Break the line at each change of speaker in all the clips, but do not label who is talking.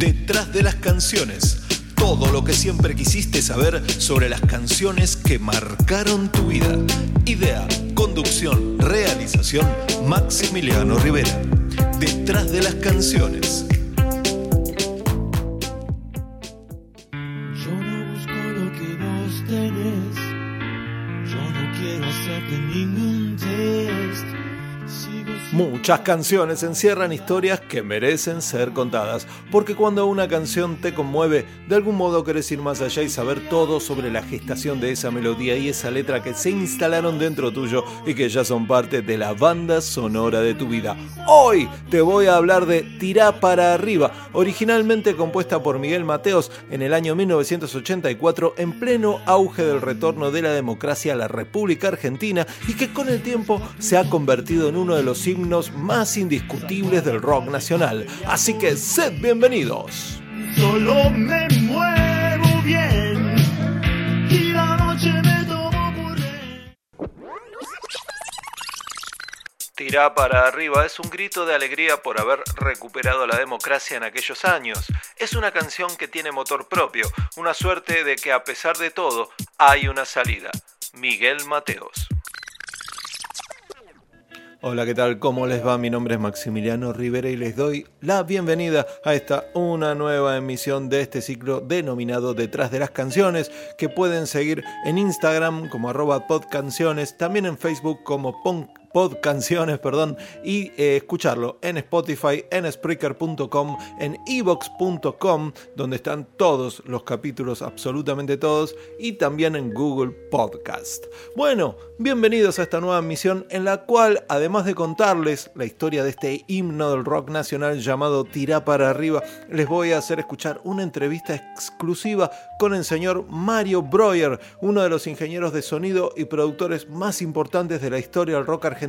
Detrás de las canciones. Todo lo que siempre quisiste saber sobre las canciones que marcaron tu vida. Idea, conducción, realización, Maximiliano Rivera. Detrás de las canciones. Muchas canciones encierran historias que merecen ser contadas, porque cuando una canción te conmueve, de algún modo querés ir más allá y saber todo sobre la gestación de esa melodía y esa letra que se instalaron dentro tuyo y que ya son parte de la banda sonora de tu vida. Hoy te voy a hablar de Tirá para arriba, originalmente compuesta por Miguel Mateos en el año 1984 en pleno auge del retorno de la democracia a la República Argentina y que con el tiempo se ha convertido en uno de los himnos más indiscutibles del rock nacional. Así que sed bienvenidos.
Solo me muevo bien. Y la noche me tomo por rey.
Tirá para arriba es un grito de alegría por haber recuperado la democracia en aquellos años. Es una canción que tiene motor propio, una suerte de que a pesar de todo hay una salida. Miguel Mateos. Hola, ¿qué tal? ¿Cómo les va? Mi nombre es Maximiliano Rivera y les doy la bienvenida a esta una nueva emisión de este ciclo denominado Detrás de las Canciones, que pueden seguir en Instagram como arroba podcanciones, también en Facebook como pon podcanciones, perdón, y eh, escucharlo en Spotify, en Spreaker.com, en evox.com, donde están todos los capítulos, absolutamente todos, y también en Google Podcast. Bueno, bienvenidos a esta nueva misión en la cual, además de contarles la historia de este himno del rock nacional llamado Tirá para arriba, les voy a hacer escuchar una entrevista exclusiva con el señor Mario Breuer, uno de los ingenieros de sonido y productores más importantes de la historia del rock argentino,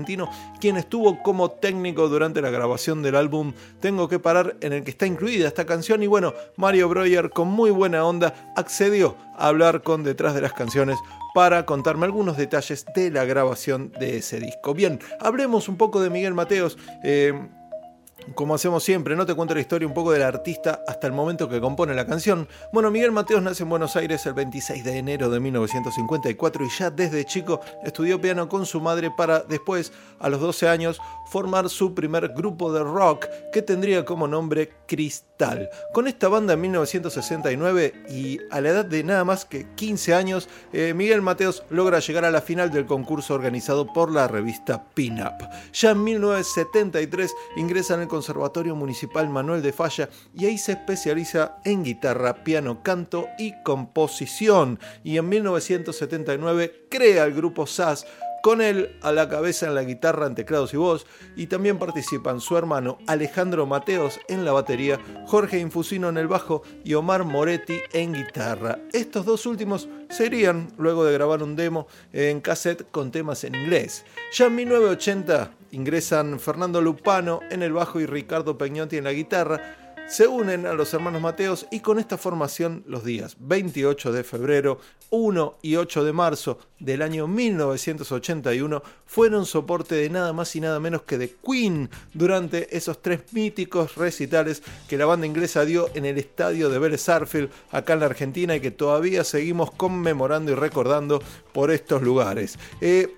quien estuvo como técnico durante la grabación del álbum Tengo que parar, en el que está incluida esta canción. Y bueno, Mario Breuer, con muy buena onda, accedió a hablar con detrás de las canciones para contarme algunos detalles de la grabación de ese disco. Bien, hablemos un poco de Miguel Mateos. Eh, como hacemos siempre, no te cuento la historia un poco del artista hasta el momento que compone la canción. Bueno, Miguel Mateos nace en Buenos Aires el 26 de enero de 1954 y ya desde chico estudió piano con su madre para después, a los 12 años, formar su primer grupo de rock que tendría como nombre Cristal. Con esta banda en 1969 y a la edad de nada más que 15 años, eh, Miguel Mateos logra llegar a la final del concurso organizado por la revista Pin Up. Ya en 1973 ingresa en el Conservatorio Municipal Manuel de Falla y ahí se especializa en guitarra, piano, canto y composición. Y en 1979 crea el grupo SAS con él a la cabeza en la guitarra, en teclados y voz, y también participan su hermano Alejandro Mateos en la batería, Jorge Infusino en el bajo y Omar Moretti en guitarra. Estos dos últimos serían, luego de grabar un demo en cassette con temas en inglés. Ya en 1980 ingresan Fernando Lupano en el bajo y Ricardo Peñotti en la guitarra, se unen a los hermanos Mateos y con esta formación los días 28 de febrero, 1 y 8 de marzo del año 1981 fueron soporte de nada más y nada menos que de Queen durante esos tres míticos recitales que la banda inglesa dio en el estadio de Vélez acá en la Argentina y que todavía seguimos conmemorando y recordando por estos lugares. Eh,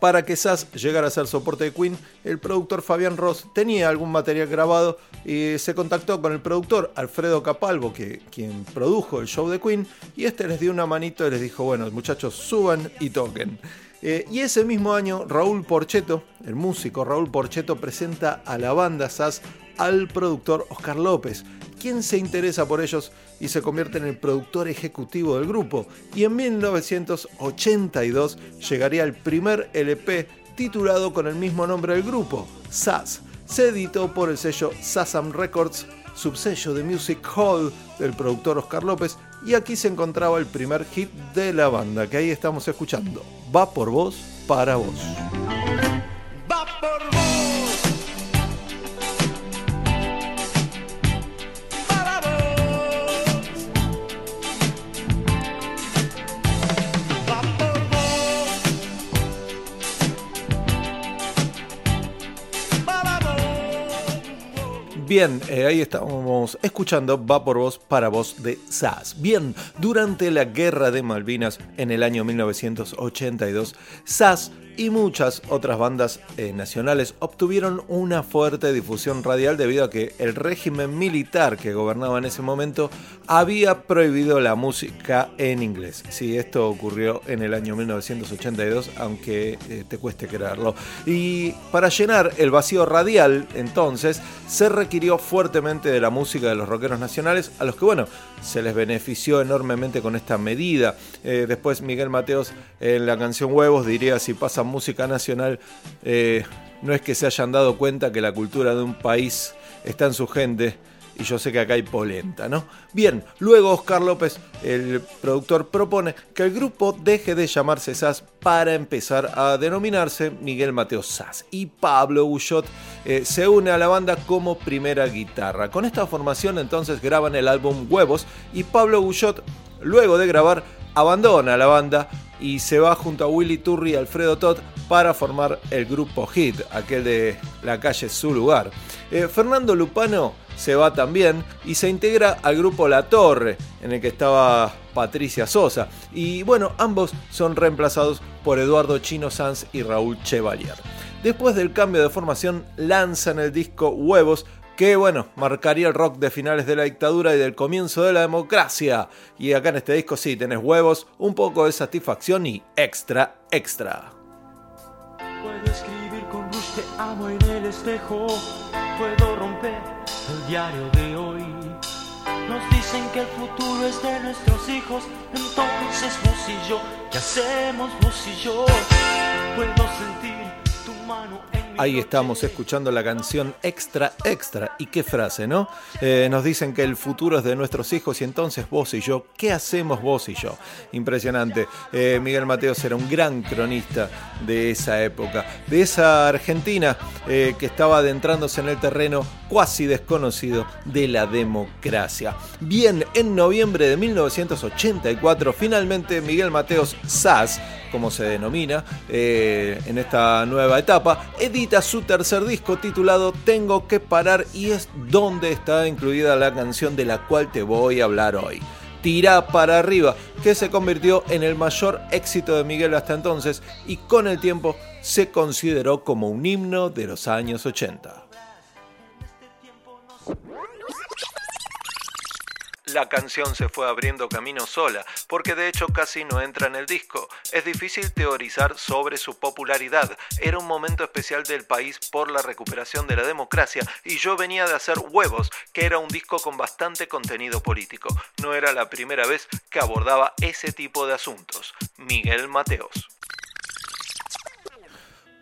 para que SAS llegara a ser soporte de Queen, el productor Fabián Ross tenía algún material grabado y se contactó con el productor Alfredo Capalvo, que, quien produjo el show de Queen, y este les dio una manito y les dijo, bueno, muchachos, suban y toquen. Eh, y ese mismo año, Raúl Porcheto, el músico Raúl Porcheto, presenta a la banda SAS al productor Oscar López, quien se interesa por ellos y se convierte en el productor ejecutivo del grupo. Y en 1982 llegaría el primer LP titulado con el mismo nombre del grupo, SAS, se editó por el sello Sasam Records, subsello de Music Hall del productor Oscar López, y aquí se encontraba el primer hit de la banda, que ahí estamos escuchando. Va por vos, para vos. Bien, eh, ahí estamos escuchando Va por vos para vos de SAS. Bien, durante la Guerra de Malvinas en el año 1982, SAS y muchas otras bandas eh, nacionales obtuvieron una fuerte difusión radial debido a que el régimen militar que gobernaba en ese momento había prohibido la música en inglés. Sí, esto ocurrió en el año 1982, aunque eh, te cueste creerlo. Y para llenar el vacío radial, entonces, se requirió fuertemente de la música de los rockeros nacionales, a los que, bueno, se les benefició enormemente con esta medida. Eh, después Miguel Mateos en la canción Huevos diría si pasa música nacional, eh, no es que se hayan dado cuenta que la cultura de un país está en su gente. Y yo sé que acá hay polenta, ¿no? Bien, luego Oscar López, el productor, propone que el grupo deje de llamarse SAS para empezar a denominarse Miguel Mateo SAS. Y Pablo Bullot eh, se une a la banda como primera guitarra. Con esta formación entonces graban el álbum Huevos y Pablo Bullot, luego de grabar, abandona la banda y se va junto a Willy Turri y Alfredo Todd para formar el grupo Hit, aquel de la calle Su Lugar. Eh, Fernando Lupano se va también y se integra al grupo La Torre, en el que estaba Patricia Sosa. Y bueno, ambos son reemplazados por Eduardo Chino Sanz y Raúl Chevalier. Después del cambio de formación, lanzan el disco Huevos, que bueno, marcaría el rock de finales de la dictadura y del comienzo de la democracia. Y acá en este disco sí, tenés huevos, un poco de satisfacción y extra, extra.
Puedo escribir con luz te amo en el espejo. Puedo romper el diario de hoy. Nos dicen que el futuro es de nuestros hijos. Entonces vos y yo, ¿qué hacemos vos y yo? Puedo sentir tu mano en
Ahí estamos escuchando la canción Extra Extra. Y qué frase, ¿no? Eh, nos dicen que el futuro es de nuestros hijos y entonces vos y yo, ¿qué hacemos vos y yo? Impresionante. Eh, Miguel Mateos era un gran cronista de esa época, de esa Argentina eh, que estaba adentrándose en el terreno cuasi desconocido de la democracia. Bien, en noviembre de 1984, finalmente Miguel Mateos Sass, como se denomina en esta nueva etapa, edita su tercer disco titulado Tengo que parar y es donde está incluida la canción de la cual te voy a hablar hoy. Tira para arriba, que se convirtió en el mayor éxito de Miguel hasta entonces y con el tiempo se consideró como un himno de los años 80. La canción se fue abriendo camino sola, porque de hecho casi no entra en el disco. Es difícil teorizar sobre su popularidad. Era un momento especial del país por la recuperación de la democracia y yo venía de hacer Huevos, que era un disco con bastante contenido político. No era la primera vez que abordaba ese tipo de asuntos. Miguel Mateos.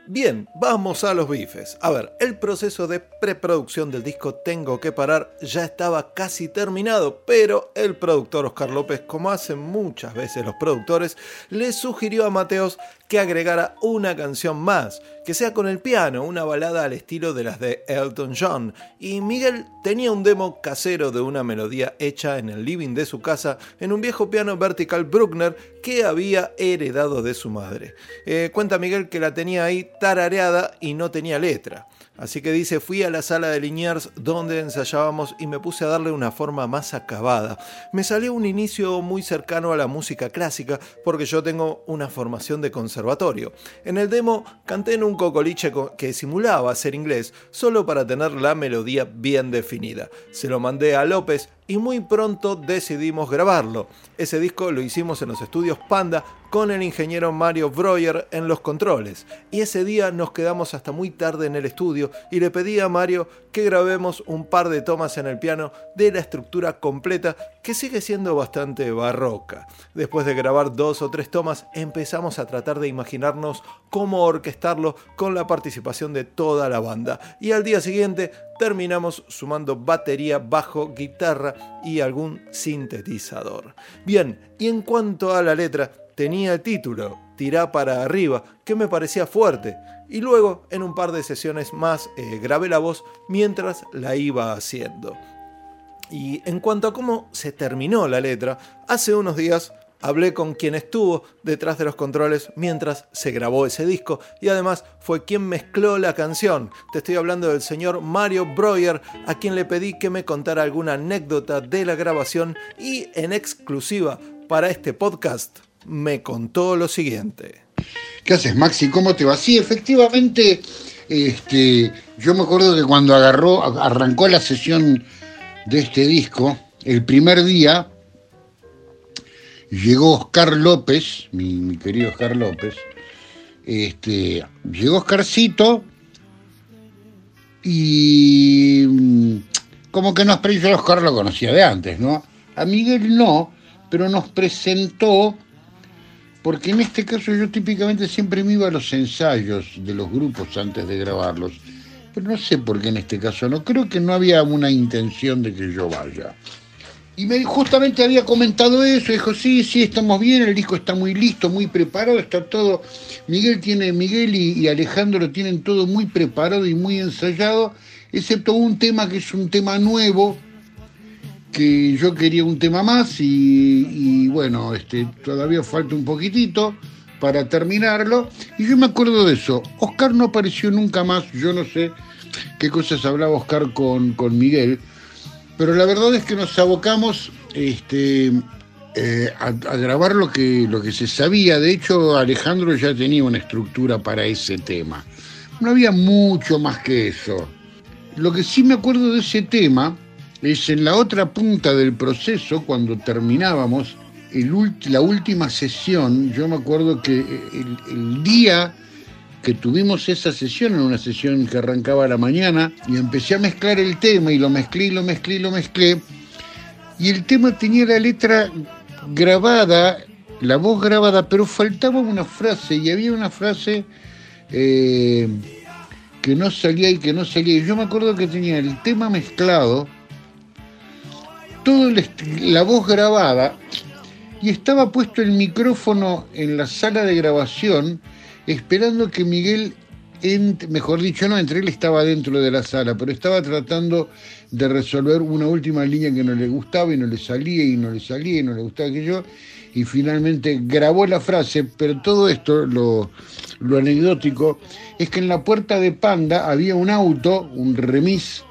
Bien, vamos a los bifes. A ver, el proceso de preproducción del disco Tengo que parar ya estaba casi terminado, pero el productor Oscar López, como hacen muchas veces los productores, le sugirió a Mateos que agregara una canción más, que sea con el piano, una balada al estilo de las de Elton John. Y Miguel tenía un demo casero de una melodía hecha en el living de su casa en un viejo piano vertical Bruckner que había heredado de su madre. Eh, cuenta Miguel que la tenía ahí tarareada y no tenía letra. Así que dice, fui a la sala de Liniers donde ensayábamos y me puse a darle una forma más acabada. Me salió un inicio muy cercano a la música clásica porque yo tengo una formación de conservatorio. En el demo canté en un cocoliche que simulaba ser inglés solo para tener la melodía bien definida. Se lo mandé a López y muy pronto decidimos grabarlo. Ese disco lo hicimos en los estudios Panda con el ingeniero Mario Breuer en los controles. Y ese día nos quedamos hasta muy tarde en el estudio y le pedí a Mario que grabemos un par de tomas en el piano de la estructura completa que sigue siendo bastante barroca. Después de grabar dos o tres tomas empezamos a tratar de imaginarnos cómo orquestarlo con la participación de toda la banda. Y al día siguiente terminamos sumando batería, bajo, guitarra y algún sintetizador. Bien, y en cuanto a la letra, tenía el título, Tirá para arriba, que me parecía fuerte, y luego en un par de sesiones más eh, grabé la voz mientras la iba haciendo. Y en cuanto a cómo se terminó la letra, hace unos días hablé con quien estuvo detrás de los controles mientras se grabó ese disco y además fue quien mezcló la canción. Te estoy hablando del señor Mario Breuer, a quien le pedí que me contara alguna anécdota de la grabación y en exclusiva para este podcast me contó lo siguiente.
¿Qué haces, Maxi? ¿Cómo te va? Sí, efectivamente, este, yo me acuerdo que cuando agarró, arrancó la sesión de este disco, el primer día, llegó Oscar López, mi, querido Oscar López, este, llegó Oscarcito y mm, como que nos presentó, Oscar lo conocía de antes, ¿no? A Miguel no, pero nos presentó, porque en este caso yo típicamente siempre me iba a los ensayos de los grupos antes de grabarlos, pero no sé por qué en este caso no, creo que no había una intención de que yo vaya. Y me, justamente había comentado eso, dijo, sí, sí, estamos bien, el disco está muy listo, muy preparado, está todo. Miguel tiene, Miguel y, Alejandro lo tienen todo muy preparado y muy ensayado, excepto un tema que es un tema nuevo, que yo quería un tema más y, bueno, este, todavía falta un poquitito para terminarlo. Y yo me acuerdo de eso. Oscar no apareció nunca más, yo no sé qué cosas hablaba Oscar con, con Miguel pero la verdad es que nos abocamos este, eh, a, grabar lo que, lo que se sabía. De hecho, Alejandro ya tenía una estructura para ese tema. No había mucho más que eso. Lo que sí me acuerdo de ese tema es en la otra punta del proceso, cuando terminábamos la última sesión, yo me acuerdo que el, el día que tuvimos esa sesión, en una sesión que arrancaba a la mañana, y empecé a mezclar el tema, y lo mezclé, y lo mezclé, y lo mezclé, y el tema tenía la letra grabada, la voz grabada, pero faltaba una frase, y había una frase eh, que no salía y que no salía. Yo me acuerdo que tenía el tema mezclado, toda la voz grabada, y estaba puesto el micrófono en la sala de grabación, esperando que Miguel, mejor dicho, no entre, él estaba dentro de la sala, pero estaba tratando de resolver una última línea que no le gustaba y no le salía y no le salía y no le gustaba que yo, y finalmente grabó la frase, pero todo esto, lo, lo anecdótico, es que en la puerta de Panda había un auto, un remis,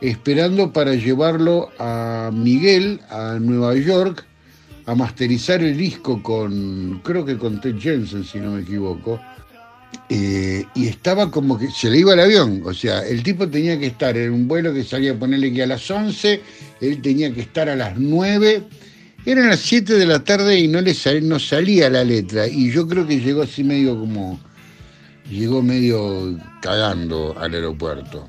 esperando para llevarlo a Miguel, a Nueva York, a masterizar el disco con, creo que con Ted Jensen, si no me equivoco, eh, y estaba como que se le iba el avión, o sea, el tipo tenía que estar en un vuelo que salía a ponerle que a las 11, él tenía que estar a las 9, eran las 7 de la tarde y no, le no salía la letra, y yo creo que llegó así medio como, llegó medio cagando al aeropuerto.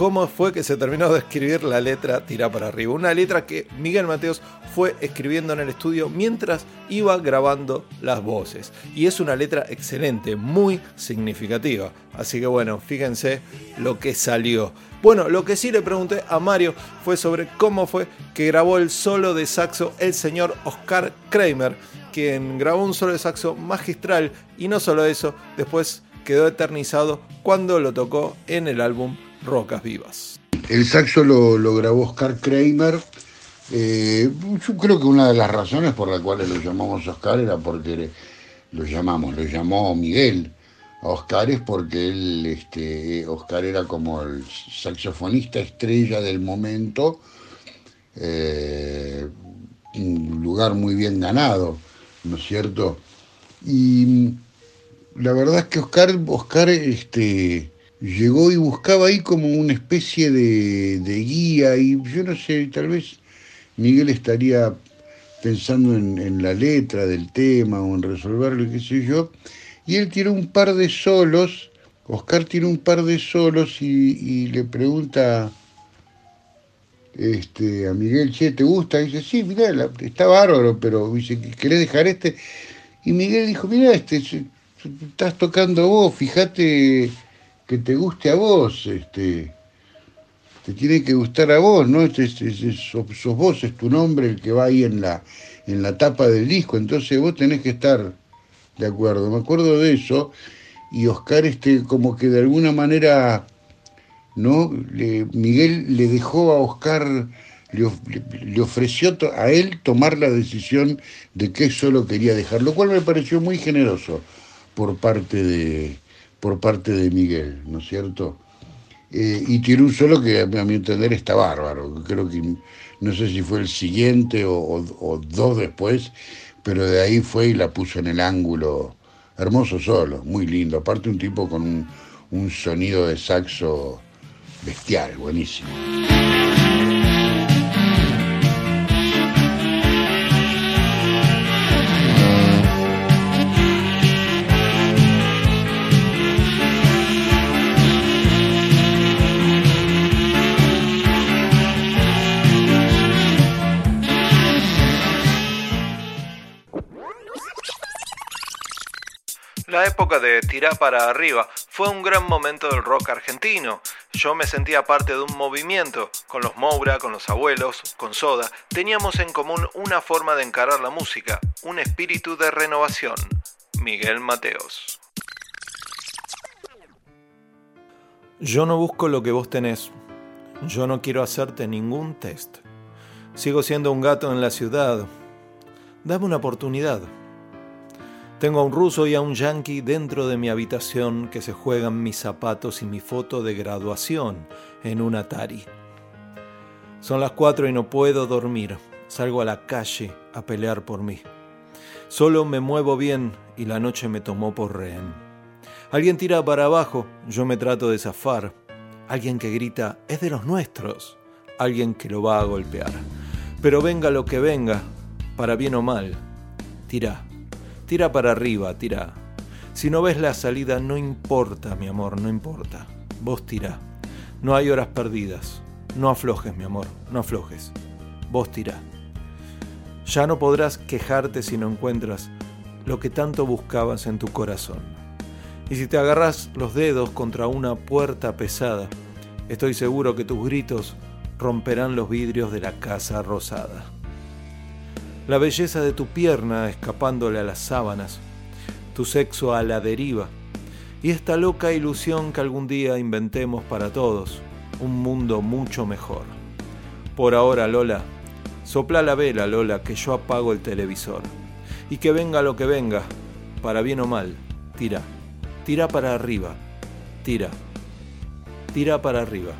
cómo fue que se terminó de escribir la letra Tira para arriba. Una letra que Miguel Mateos fue escribiendo en el estudio mientras iba grabando las voces. Y es una letra excelente, muy significativa. Así que bueno, fíjense lo que salió. Bueno, lo que sí le pregunté a Mario fue sobre cómo fue que grabó el solo de saxo el señor Oscar Kramer, quien grabó un solo de saxo magistral y no solo eso, después quedó eternizado cuando lo tocó en el álbum Rocas Vivas.
El saxo lo, grabó Oscar Kramer Eh, yo creo que una de las razones por las cuales lo llamamos Oscar era porque lo llamamos, lo llamó Miguel a Oscar es porque él, este, Oscar era como el saxofonista estrella del momento, eh, un lugar muy bien ganado, ¿no es cierto? Y la verdad es que Oscar, Oscar este, llegó y buscaba ahí como una especie de, de guía y yo no sé, tal vez Miguel estaría pensando en, la letra del tema o en resolverlo, qué sé yo, y él tiró un par de solos, Oscar tiró un par de solos y, le pregunta este, a Miguel, che, ¿te gusta? Dice, sí, mira, está bárbaro, pero dice, ¿querés dejar este? Y Miguel dijo, mira, este, estás tocando vos, fíjate que te guste a vos, este te tiene que gustar a vos, ¿no? Este, sos, vos, es tu nombre el que va ahí en la, en la tapa del disco, entonces vos tenés que estar de acuerdo. Me acuerdo de eso y Oscar este como que de alguna manera no Miguel le dejó a Oscar le, ofreció a él tomar la decisión de que eso lo quería dejar, lo cual me pareció muy generoso por parte de por parte de Miguel, ¿no es cierto? Eh, y tiene un solo que a mi entender está bárbaro. Creo que no sé si fue el siguiente o, dos después, pero de ahí fue y la puso en el ángulo. Hermoso solo, muy lindo. Aparte un tipo con un, un sonido de saxo bestial, buenísimo.
De Tirá para arriba fue un gran momento del rock argentino. Yo me sentía parte de un movimiento. Con los Moura, con los abuelos, con Soda, teníamos en común una forma de encarar la música, un espíritu de renovación. Miguel Mateos. Yo no busco lo que vos tenés. Yo no quiero hacerte ningún test. Sigo siendo un gato en la ciudad. Dame una oportunidad. Tengo a un ruso y a un yanqui dentro de mi habitación que se juegan mis zapatos y mi foto de graduación en un Atari. Son las cuatro y no puedo dormir. Salgo a la calle a pelear por mí. Solo me muevo bien y la noche me tomó por rehén. Alguien tira para abajo, yo me trato de zafar. Alguien que grita, es de los nuestros. Alguien que lo va a golpear. Pero venga lo que venga, para bien o mal, tira Tira para arriba, tira. Si no ves la salida, no importa, mi amor, no importa. Vos tira. No hay horas perdidas. No aflojes, mi amor, no aflojes. Vos tira. Ya no podrás quejarte si no encuentras lo que tanto buscabas en tu corazón. Y si te agarras los dedos contra una puerta pesada, estoy seguro que tus gritos romperán los vidrios de la casa rosada la belleza de tu pierna escapándole a las sábanas, tu sexo a la deriva, y esta loca ilusión que algún día inventemos para todos, un mundo mucho mejor. Por ahora, Lola, sopla la vela, Lola, que yo apago el televisor. Y que venga lo que venga, para bien o mal, tira, tira para arriba, tira, tira para arriba.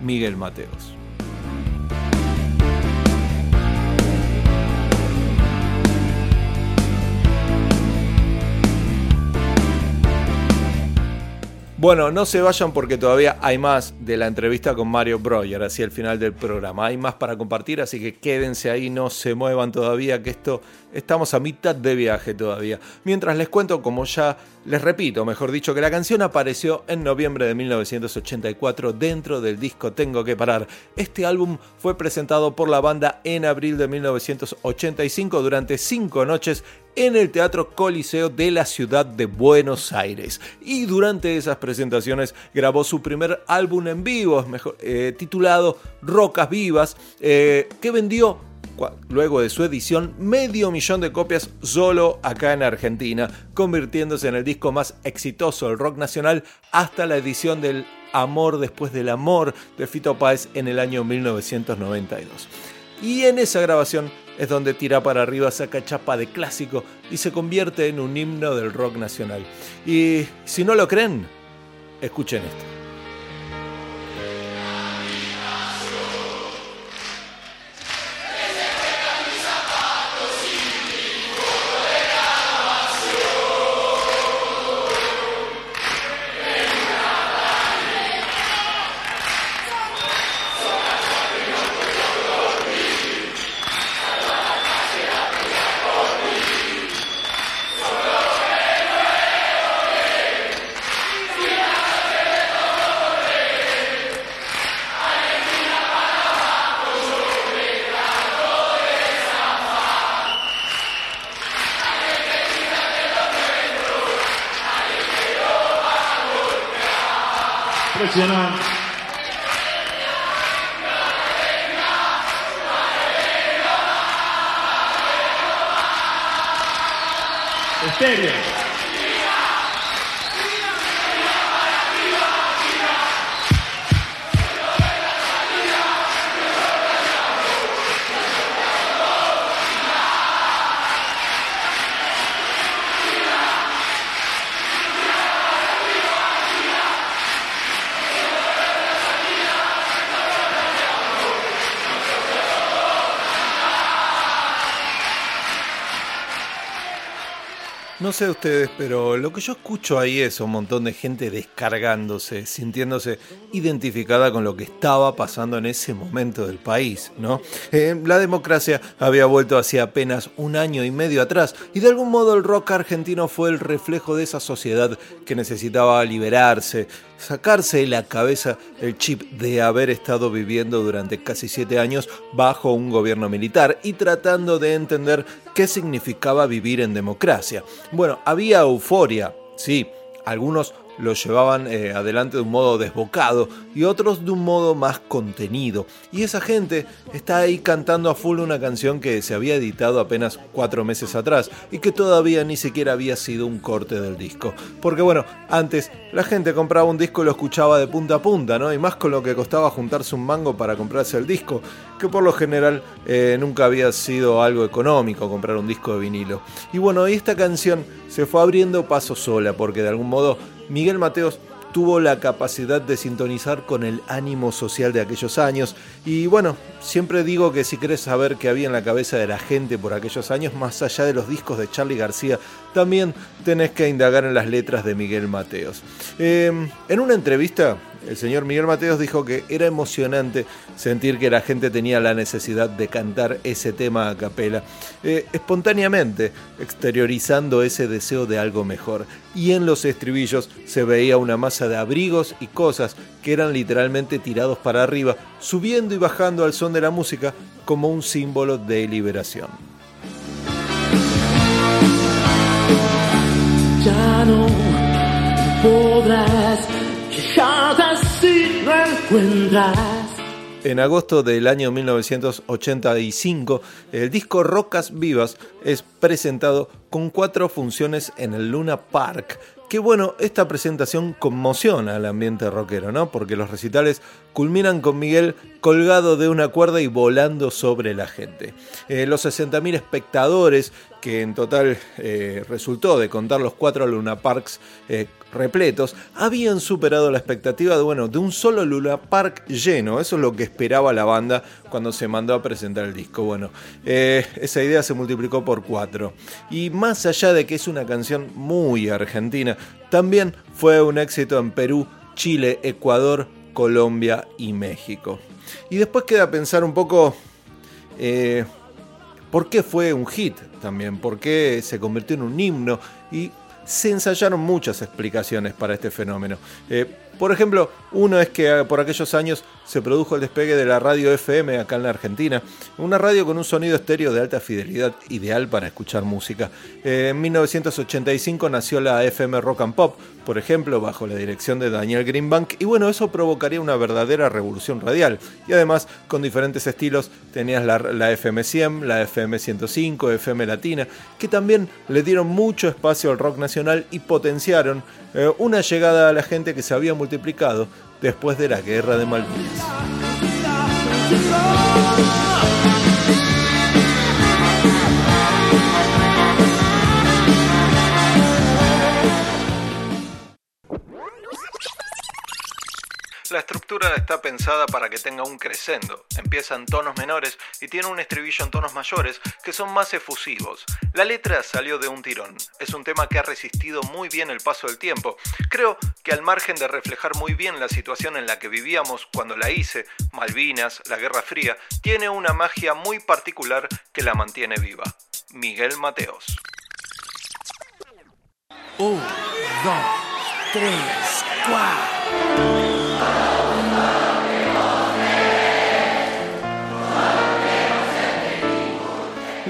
Miguel Mateos. Bueno, no se vayan porque todavía hay más de la entrevista con Mario Breuer hacia el final del programa. Hay más para compartir, así que quédense ahí, no se muevan todavía, que esto estamos a mitad de viaje todavía. Mientras les cuento, como ya les repito, mejor dicho, que la canción apareció en noviembre de 1984 dentro del disco Tengo que parar. Este álbum fue presentado por la banda en abril de 1985 durante cinco noches en el Teatro Coliseo de la ciudad de Buenos Aires. Y durante esas presentaciones grabó su primer álbum en vivo, mejor, eh, titulado Rocas Vivas, eh, que vendió luego de su edición medio millón de copias solo acá en Argentina, convirtiéndose en el disco más exitoso del rock nacional hasta la edición del Amor después del amor de Fito Páez en el año 1992. Y en esa grabación es donde tira para arriba, saca chapa de clásico y se convierte en un himno del rock nacional. Y si no lo creen, escuchen esto.
Impresionante.
No sé ustedes, pero lo que yo escucho ahí es un montón de gente descargándose, sintiéndose identificada con lo que estaba pasando en ese momento del país, ¿no? Eh, la democracia había vuelto hacia apenas un año y medio atrás y de algún modo el rock argentino fue el reflejo de esa sociedad que necesitaba liberarse, sacarse la cabeza el chip de haber estado viviendo durante casi siete años bajo un gobierno militar y tratando de entender qué significaba vivir en democracia. Bueno, había euforia, sí, algunos lo llevaban eh, adelante de un modo desbocado y otros de un modo más contenido. Y esa gente está ahí cantando a full una canción que se había editado apenas cuatro meses atrás y que todavía ni siquiera había sido un corte del disco. Porque bueno, antes la gente compraba un disco y lo escuchaba de punta a punta, ¿no? Y más con lo que costaba juntarse un mango para comprarse el disco, que por lo general eh, nunca había sido algo económico comprar un disco de vinilo. Y bueno, y esta canción se fue abriendo paso sola, porque de algún modo Miguel Mateos tuvo la capacidad de sintonizar con el ánimo social de aquellos años. Y bueno, siempre digo que si querés saber qué había en la cabeza de la gente por aquellos años, más allá de los discos de Charlie García, también tenés que indagar en las letras de Miguel Mateos. Eh, en una entrevista, el señor Miguel Mateos dijo que era emocionante sentir que la gente tenía la necesidad de cantar ese tema a capela, eh, espontáneamente, exteriorizando ese deseo de algo mejor. Y en los estribillos se veía una masa de abrigos y cosas que eran literalmente tirados para arriba, subiendo y bajando al son de la música como un símbolo de liberación.
Ya no podrás
En agosto del año 1985, el disco Rocas Vivas es presentado con cuatro funciones en el Luna Park. Que bueno, esta presentación conmociona al ambiente rockero, ¿no? Porque los recitales culminan con Miguel colgado de una cuerda y volando sobre la gente. Eh, los 60.000 espectadores, que en total eh, resultó de contar los cuatro Luna Parks eh, repletos, habían superado la expectativa de, bueno, de un solo Luna Park lleno. Eso es lo que esperaba la banda cuando se mandó a presentar el disco. Bueno, esa idea se multiplicó por cuatro. Y más allá de que es una canción muy argentina, también fue un éxito en Perú, Chile, Ecuador, Colombia y México. Y después queda pensar un poco eh, por qué fue un hit también, por qué se convirtió en un himno y se ensayaron muchas explicaciones para este fenómeno. Eh, por ejemplo, uno es que eh, por aquellos años se produjo el despegue de la radio FM acá en la Argentina, una radio con un sonido estéreo de alta fidelidad ideal para escuchar música. Eh, en 1985 nació la FM Rock and Pop, por ejemplo, bajo la dirección de Daniel Greenbank, y bueno, eso provocaría una verdadera revolución radial. Y además, con diferentes estilos, tenías la, FM 100, la FM 105, FM Latina, que también le dieron mucho espacio al rock nacional y potenciaron eh, una llegada a la gente que se había multiplicado después de la guerra de Malvinas. La estructura está pensada para que tenga un crescendo. Empieza en tonos menores y tiene un estribillo en tonos mayores que son más efusivos. La letra salió de un tirón. Es un tema que ha resistido muy bien el paso del tiempo. Creo que al margen de reflejar muy bien la situación en la que vivíamos cuando la hice, Malvinas, la Guerra Fría, tiene una magia muy particular que la mantiene viva. Miguel Mateos.
Un, dos, tres, cuatro.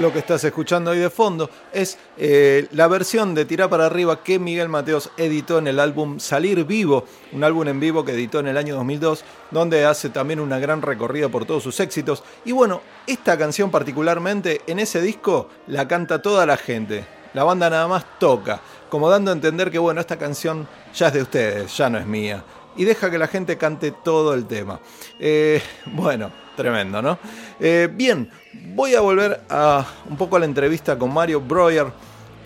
Lo que estás escuchando ahí de fondo es eh, la versión de Tirá para arriba que Miguel Mateos editó en el álbum Salir Vivo, un álbum en vivo que editó en el año 2002, donde hace también una gran recorrida por todos sus éxitos. Y bueno, esta canción particularmente en ese disco la canta toda la gente. La banda nada más toca, como dando a entender que bueno, esta canción ya es de ustedes, ya no es mía. Y deja que la gente cante todo el tema. Eh, bueno, tremendo, ¿no? Eh, bien, voy a volver a un poco a la entrevista con Mario Breuer,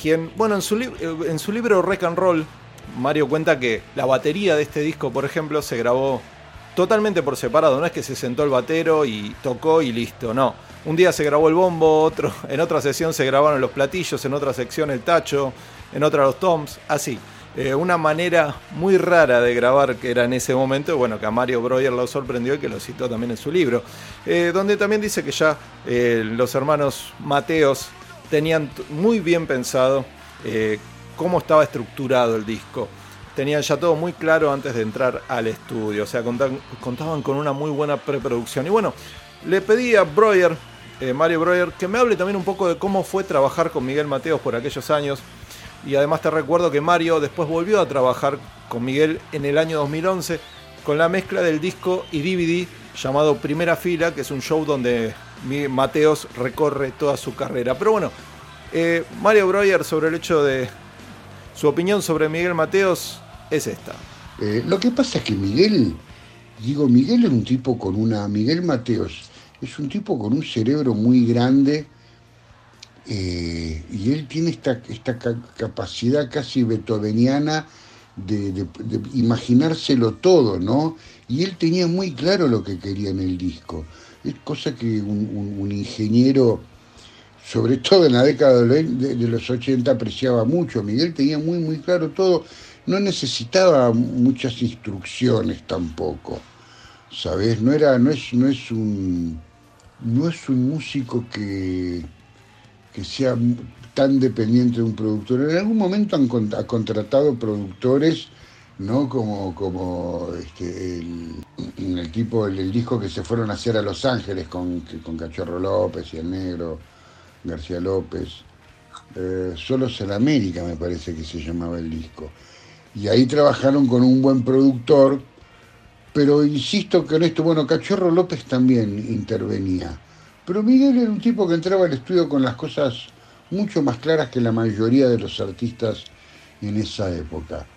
quien, bueno, en su, en su libro Rock and Roll, Mario cuenta que la batería de este disco, por ejemplo, se grabó totalmente por separado. No es que se sentó el batero y tocó y listo, no. Un día se grabó el bombo, otro, en otra sesión se grabaron los platillos, en otra sección el tacho, en otra los toms, así. Eh, una manera muy rara de grabar que era en ese momento, bueno, que a Mario Breuer lo sorprendió y que lo citó también en su libro, eh, donde también dice que ya eh, los hermanos Mateos tenían muy bien pensado cómo estaba estructurado el disco. Tenían ya todo muy claro antes de entrar al estudio, o sea, contaban con una muy buena preproducción. Y bueno, le pedí a Breuer, Mario Breuer, que me hable también un poco de cómo fue trabajar con Miguel Mateos por aquellos años. Y además te recuerdo que Mario después volvió a trabajar con Miguel en el año 2011 con la mezcla del disco y DVD llamado Primera Fila, que es un show donde Mateos recorre toda su carrera. Pero bueno, eh, Mario Breuer sobre el hecho de su opinión sobre Miguel Mateos es esta.
Eh, lo que pasa es que Miguel, digo, Miguel es un tipo con una, Miguel Mateos es un tipo con un cerebro muy grande, eh, y él tiene esta, esta capacidad casi beethoveniana de, imaginárselo todo, ¿no? Y él tenía muy claro lo que quería en el disco. Es cosa que un, ingeniero, sobre todo en la década de, de, los 80, apreciaba mucho. Miguel tenía muy, muy claro todo. No necesitaba muchas instrucciones tampoco. ¿Sabes? No era, no es, no es un. No es un músico que, que sea tan dependiente de un productor. En algún momento han ha contratado productores, ¿no? Como, como este, el, tipo, el, disco que se fueron a hacer a Los Ángeles con, con Cachorro López y el negro García López. Eh, Solos en América me parece que se llamaba el disco. Y ahí trabajaron con un buen productor, pero insisto que en esto, bueno, Cachorro López también intervenía pero Miguel era un tipo que entraba al estudio con las cosas mucho más claras que la mayoría de los artistas en esa época.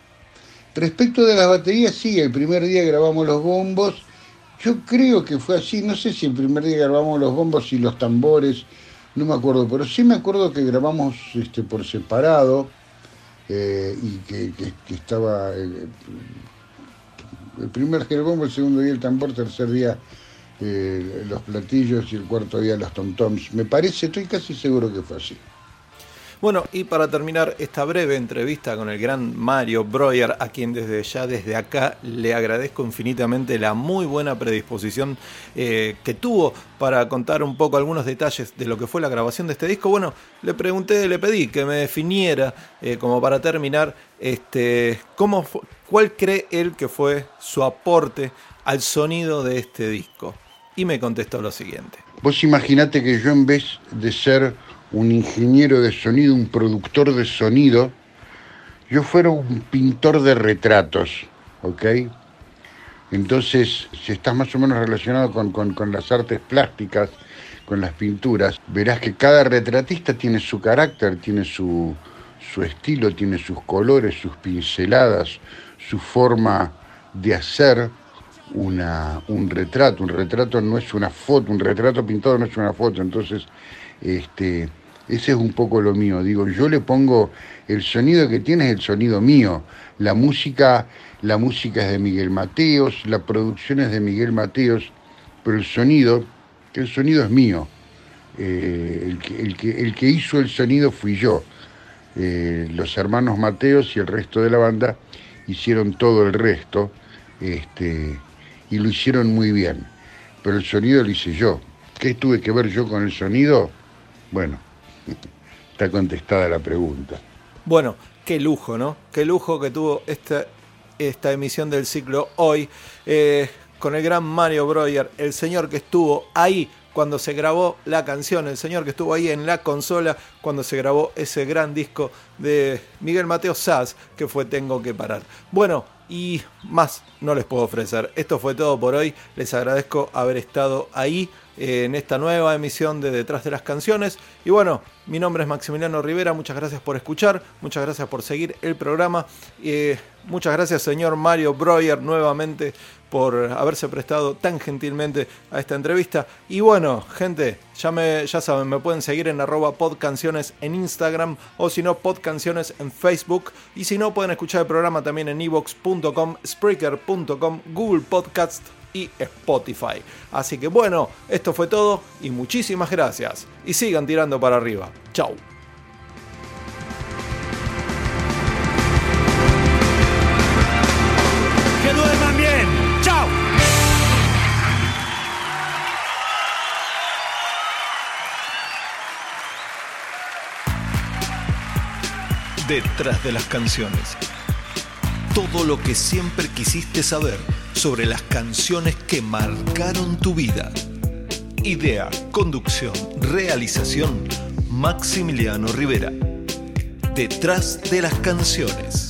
Respecto de las baterías, sí, el primer día grabamos los bombos. Yo creo que fue así, no sé si el primer día grabamos los bombos y los tambores, no me acuerdo, pero sí me acuerdo que grabamos este, por separado eh, y que, estaba el, el primer día el el segundo día el tambor, tercer día eh, los platillos y el cuarto día los tom-toms. Me parece, estoy casi seguro que fue así.
Bueno, y para terminar esta breve entrevista con el gran Mario Breuer, a quien desde ya, desde acá, le agradezco infinitamente la muy buena predisposición eh, que tuvo para contar un poco algunos detalles de lo que fue la grabación de este disco. Bueno, le pregunté, le pedí que me definiera, eh, como para terminar, este, cómo cuál cree él que fue su aporte al sonido de este disco y me contestó lo siguiente.
Vos imaginate que yo en vez de ser un ingeniero de sonido, un productor de sonido, yo fuera un pintor de retratos, ¿ok? Entonces, si estás más o menos relacionado con, las artes plásticas, con las pinturas, verás que cada retratista tiene su carácter, tiene su, su estilo, tiene sus colores, sus pinceladas, su forma de hacer, una, un retrato. Un retrato no es una foto, un retrato pintado no es una foto. Entonces, este, Ese es un poco lo mío. Digo, yo le pongo el sonido que tiene es el sonido mío. La música, la música es de Miguel Mateos, la producción es de Miguel Mateos, pero el sonido, el sonido es mío. Eh, el, que, el, que, el, que, hizo el sonido fui yo. Eh, los hermanos Mateos y el resto de la banda hicieron todo el resto este, y lo hicieron muy bien. Pero el sonido lo hice yo. ¿Qué tuve que ver yo con el sonido? Bueno, está contestada la pregunta.
Bueno, qué lujo, ¿no? Qué lujo que tuvo esta, esta emisión del ciclo hoy eh, con el gran Mario Breuer, el señor que estuvo ahí cuando se grabó la canción, el señor que estuvo ahí en la consola cuando se grabó ese gran disco de Miguel Mateo Sass que fue Tengo que parar. Bueno, y más no les puedo ofrecer. Esto fue todo por hoy. Les agradezco haber estado ahí eh, en esta nueva emisión de Detrás de las Canciones. Y bueno, mi nombre es Maximiliano Rivera. Muchas gracias por escuchar. Muchas gracias por seguir el programa. Eh, muchas gracias, señor Mario Breuer, nuevamente por haberse prestado tan gentilmente a esta entrevista. Y bueno, gente, ya, me, ya saben, me pueden seguir en arroba podcanciones en Instagram o si no, podcanciones en Facebook. Y si no, pueden escuchar el programa también en evox.com, spreaker.com, Google Podcast y Spotify. Así que bueno, esto fue todo y muchísimas gracias. Y sigan tirando para arriba. Chau. Detrás de las canciones. Todo lo que siempre quisiste saber sobre las canciones que marcaron tu vida. Idea, conducción, realización, Maximiliano Rivera. Detrás de las canciones.